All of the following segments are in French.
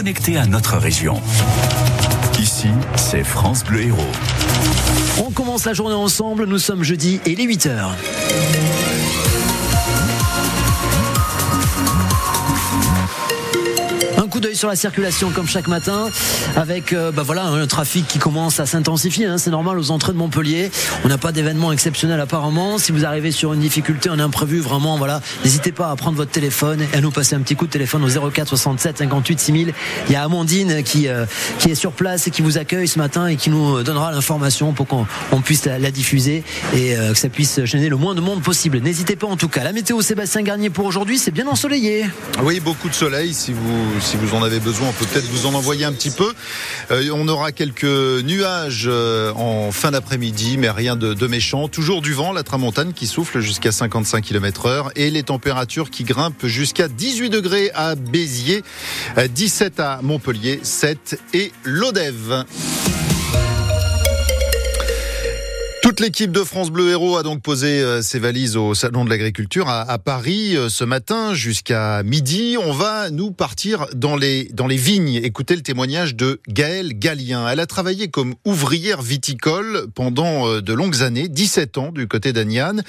connecté à notre région. Ici, c'est France Bleu Héros. On commence la journée ensemble, nous sommes jeudi et il est 8h. Coup d'œil sur la circulation comme chaque matin avec euh, bah voilà un trafic qui commence à s'intensifier hein, c'est normal aux entrées de Montpellier on n'a pas d'événement exceptionnel apparemment. Si vous arrivez sur une difficulté un imprévu vraiment voilà n'hésitez pas à prendre votre téléphone et à nous passer un petit coup de téléphone au 04 67 58 6000 il y a Amandine qui euh, qui est sur place et qui vous accueille ce matin et qui nous donnera l'information pour qu'on puisse la, diffuser et euh, que ça puisse gêner le moins de monde possible. N'hésitez pas en tout cas. La météo Sébastien Garnier pour aujourd'hui c'est bien ensoleillé. Oui beaucoup de soleil si vous si vous en avez besoin, on peut peut-être vous en envoyer un petit peu. Euh, on aura quelques nuages euh, en fin d'après-midi, mais rien de, méchant. Toujours du vent, la tramontane qui souffle jusqu'à 55 km heure et les températures qui grimpent jusqu'à 18 degrés à Béziers, 17 à Montpellier, 7 et Lodève. L'équipe de France Bleu Héros a donc posé euh, ses valises au Salon de l'Agriculture à, Paris euh, ce matin jusqu'à midi. On va nous partir dans les, dans les vignes. Écoutez le témoignage de Gaëlle Gallien. Elle a travaillé comme ouvrière viticole pendant euh, de longues années, 17 ans du côté d'Agnan.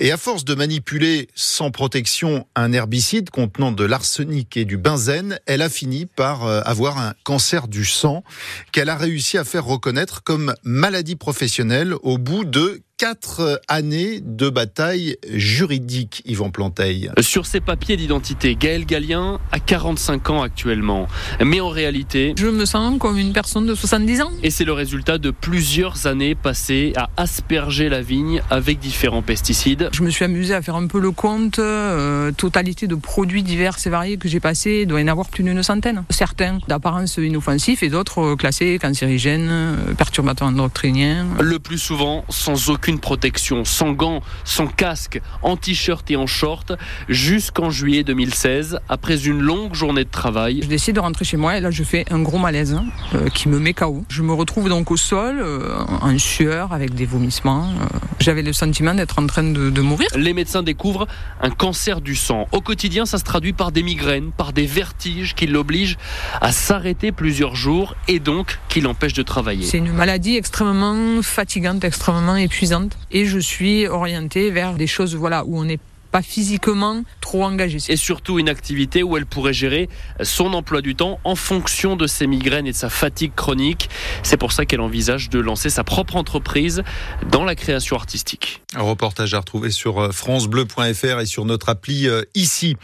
Et à force de manipuler sans protection un herbicide contenant de l'arsenic et du benzène, elle a fini par avoir un cancer du sang qu'elle a réussi à faire reconnaître comme maladie professionnelle au bout de quatre années de bataille juridique, Yvan Planteil. Sur ses papiers d'identité, Gaël Gallien a 45 ans actuellement. Mais en réalité... Je me sens comme une personne de 70 ans. Et c'est le résultat de plusieurs années passées à asperger la vigne avec différents pesticides. Je me suis amusé à faire un peu le compte. Euh, totalité de produits divers et variés que j'ai passés, il doit y en avoir plus d'une centaine. Certains d'apparence inoffensifs et d'autres classés cancérigènes, euh, perturbateurs endocriniens. Le plus souvent sans aucune une protection, sans gants, sans casque, en t-shirt et en short, jusqu'en juillet 2016, après une longue journée de travail. Je décide de rentrer chez moi et là je fais un gros malaise hein, euh, qui me met KO. Je me retrouve donc au sol, euh, en sueur, avec des vomissements. Euh. J'avais le sentiment d'être en train de, de mourir. Les médecins découvrent un cancer du sang. Au quotidien, ça se traduit par des migraines, par des vertiges qui l'obligent à s'arrêter plusieurs jours et donc qui l'empêchent de travailler. C'est une maladie extrêmement fatigante, extrêmement épuisante et je suis orientée vers des choses voilà où on n'est pas physiquement trop engagé. Et surtout une activité où elle pourrait gérer son emploi du temps en fonction de ses migraines et de sa fatigue chronique. C'est pour ça qu'elle envisage de lancer sa propre entreprise dans la création artistique. Un reportage à retrouver sur euh, francebleu.fr et sur notre appli euh, ici.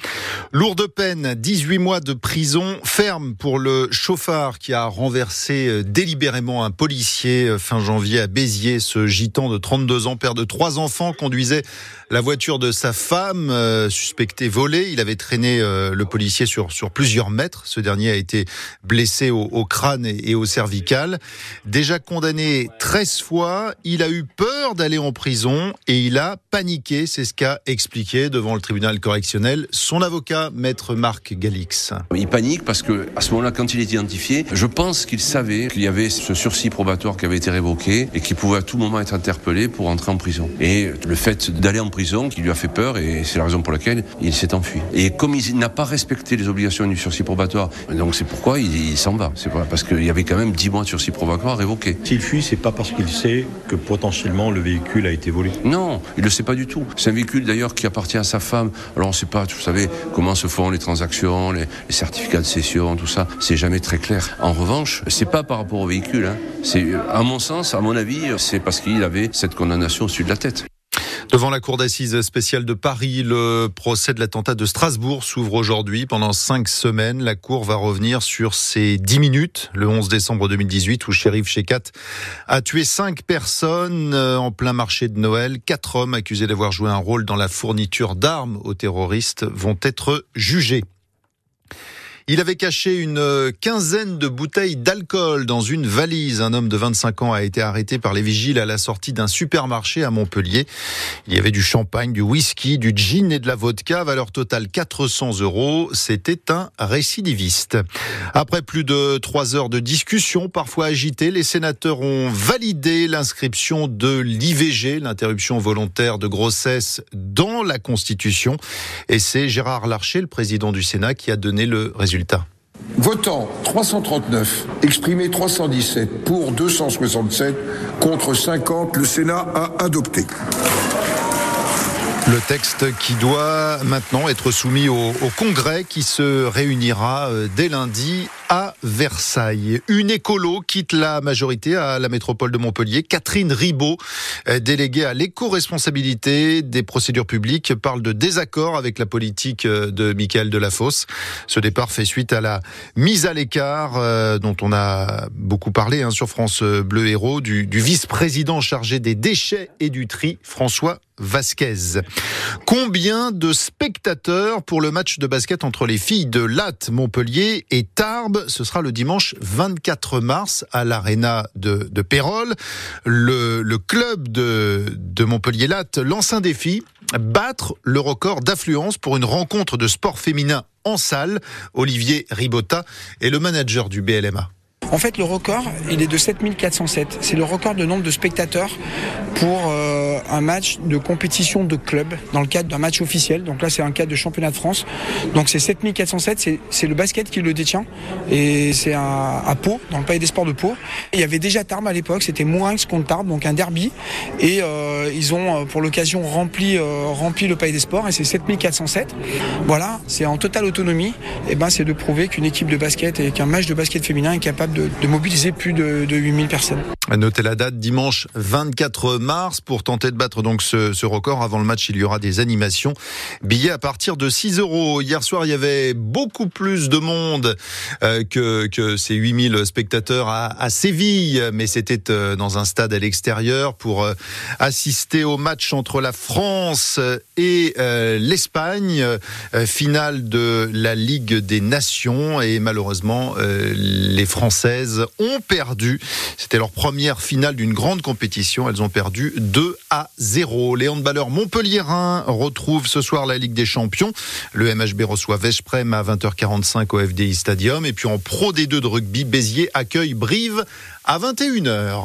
Lourde peine, 18 mois de prison ferme pour le chauffard qui a renversé euh, délibérément un policier fin janvier à Béziers. Ce gitan de 32 ans, père de trois enfants, conduisait la voiture de sa femme euh, suspectée volée. Il avait traîné euh, le policier sur, plusieurs mètres. Ce dernier a été blessé au, crâne et, au cervical. Déjà condamné 13 fois, il a eu peur d'aller en prison et il a paniqué. C'est ce qu'a expliqué devant le tribunal correctionnel son avocat, maître Marc Galix. Il panique parce que à ce moment-là, quand il est identifié, je pense qu'il savait qu'il y avait ce sursis probatoire qui avait été révoqué et qu'il pouvait à tout moment être interpellé pour entrer en prison. Et le fait d'aller en prison qui lui a fait peur et c'est la raison pour laquelle il s'est enfui. Et comme il n'a pas respecté les obligations du sursis probatoire, donc c'est pourquoi il, s'en va. C'est parce qu'il y avait quand même 10 mois de sursis probatoire révoqué. S'il fuit, c'est pas parce qu'il sait que potentiellement le véhicule a été volé. Non, il le sait pas du tout. C'est un véhicule d'ailleurs qui appartient à sa femme. Alors on sait pas, vous savez, comment se font les transactions, les, certificats de cession, tout ça. C'est jamais très clair. En revanche, c'est pas par rapport au véhicule. Hein. C'est, à mon sens, à mon avis, c'est parce qu'il avait cette condamnation au-dessus de la tête. Devant la cour d'assises spéciale de Paris, le procès de l'attentat de Strasbourg s'ouvre aujourd'hui. Pendant cinq semaines, la cour va revenir sur ces dix minutes, le 11 décembre 2018, où shérif Shekat a tué cinq personnes euh, en plein marché de Noël. Quatre hommes accusés d'avoir joué un rôle dans la fourniture d'armes aux terroristes vont être jugés. Il avait caché une euh, quinzaine de bouteilles d'alcool dans une valise. Un homme de 25 ans a été arrêté par les vigiles à la sortie d'un supermarché à Montpellier. Il y avait du champagne, du whisky, du gin et de la vodka, valeur totale 400 euros. C'était un récidiviste. Après plus de trois heures de discussion, parfois agitées, les sénateurs ont validé l'inscription de l'IVG, l'interruption volontaire de grossesse, dans la Constitution. Et c'est Gérard Larcher, le président du Sénat, qui a donné le résultat. Votant 339, exprimé 317, pour 267, contre 50, le Sénat a adopté. Le texte qui doit maintenant être soumis au, au Congrès qui se réunira euh, dès lundi à Versailles. Une écolo quitte la majorité à la métropole de Montpellier. Catherine Ribaud, euh, déléguée à l'éco-responsabilité des procédures publiques, parle de désaccord avec la politique euh, de Michael Delafosse. Ce départ fait suite à la mise à l'écart euh, dont on a beaucoup parlé hein, sur France Bleu Héros du, vice-président chargé des déchets et du tri, François Vasquez. Combien de spectateurs pour le match de basket entre les filles de Latte, Montpellier et Tarbes Ce sera le dimanche 24 mars à l'Arena de, de Pérol. Le, club de, Montpellier Latte lance un défi battre le record d'affluence pour une rencontre de sport féminin en salle. Olivier Ribotta est le manager du BLMA. En fait, le record, il est de 7407. C'est le record de nombre de spectateurs pour euh, un match de compétition de club dans le cadre d'un match officiel. Donc là, c'est un cadre de championnat de France. Donc c'est 7407, c'est le basket qui le détient. Et c'est à, à, Pau, dans le Palais des Sports de Pau. Il y avait déjà Tarbes à l'époque, c'était Mourinx contre Tarbes, donc un derby. Et euh, ils ont, pour l'occasion, rempli, euh, rempli le Palais des Sports. Et c'est 7407. Voilà, c'est en totale autonomie. Et ben, c'est de prouver qu'une équipe de basket et qu'un match de basket féminin est capable de, de mobiliser plus de, de 8000 personnes. Notez la date dimanche 24 mars pour tenter de battre donc ce, record. Avant le match, il y aura des animations. Billets à partir de 6 euros. Hier soir, il y avait beaucoup plus de monde euh, que, que ces 8000 spectateurs à, Séville, mais c'était euh, dans un stade à l'extérieur pour euh, assister au match entre la France et l'Espagne, finale de la Ligue des Nations. Et malheureusement, les Françaises ont perdu. C'était leur première finale d'une grande compétition. Elles ont perdu 2 à 0. Les handballeurs montpelliérains retrouvent ce soir la Ligue des Champions. Le MHB reçoit Veszprem à 20h45 au FDI Stadium. Et puis en Pro D2 de rugby, Béziers accueille Brive à 21h.